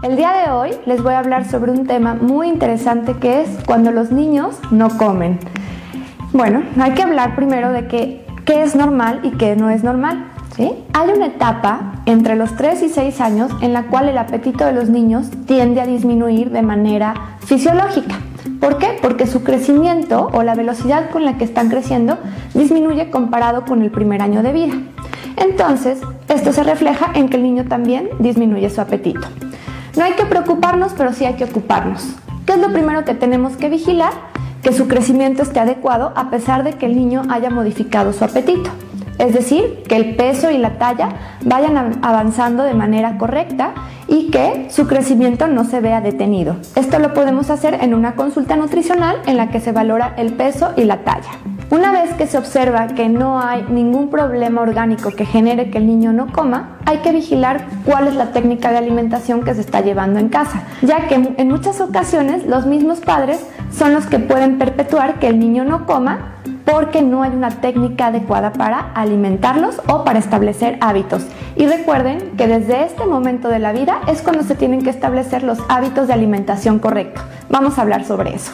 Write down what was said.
El día de hoy les voy a hablar sobre un tema muy interesante que es cuando los niños no comen. Bueno, hay que hablar primero de qué es normal y qué no es normal. ¿sí? Hay una etapa entre los 3 y 6 años en la cual el apetito de los niños tiende a disminuir de manera fisiológica. ¿Por qué? Porque su crecimiento o la velocidad con la que están creciendo disminuye comparado con el primer año de vida. Entonces, esto se refleja en que el niño también disminuye su apetito. No hay que preocuparnos, pero sí hay que ocuparnos. ¿Qué es lo primero que tenemos que vigilar? Que su crecimiento esté adecuado a pesar de que el niño haya modificado su apetito. Es decir, que el peso y la talla vayan avanzando de manera correcta y que su crecimiento no se vea detenido. Esto lo podemos hacer en una consulta nutricional en la que se valora el peso y la talla. Una vez que se observa que no hay ningún problema orgánico que genere que el niño no coma, hay que vigilar cuál es la técnica de alimentación que se está llevando en casa, ya que en muchas ocasiones los mismos padres son los que pueden perpetuar que el niño no coma porque no hay una técnica adecuada para alimentarlos o para establecer hábitos. Y recuerden que desde este momento de la vida es cuando se tienen que establecer los hábitos de alimentación correctos. Vamos a hablar sobre eso.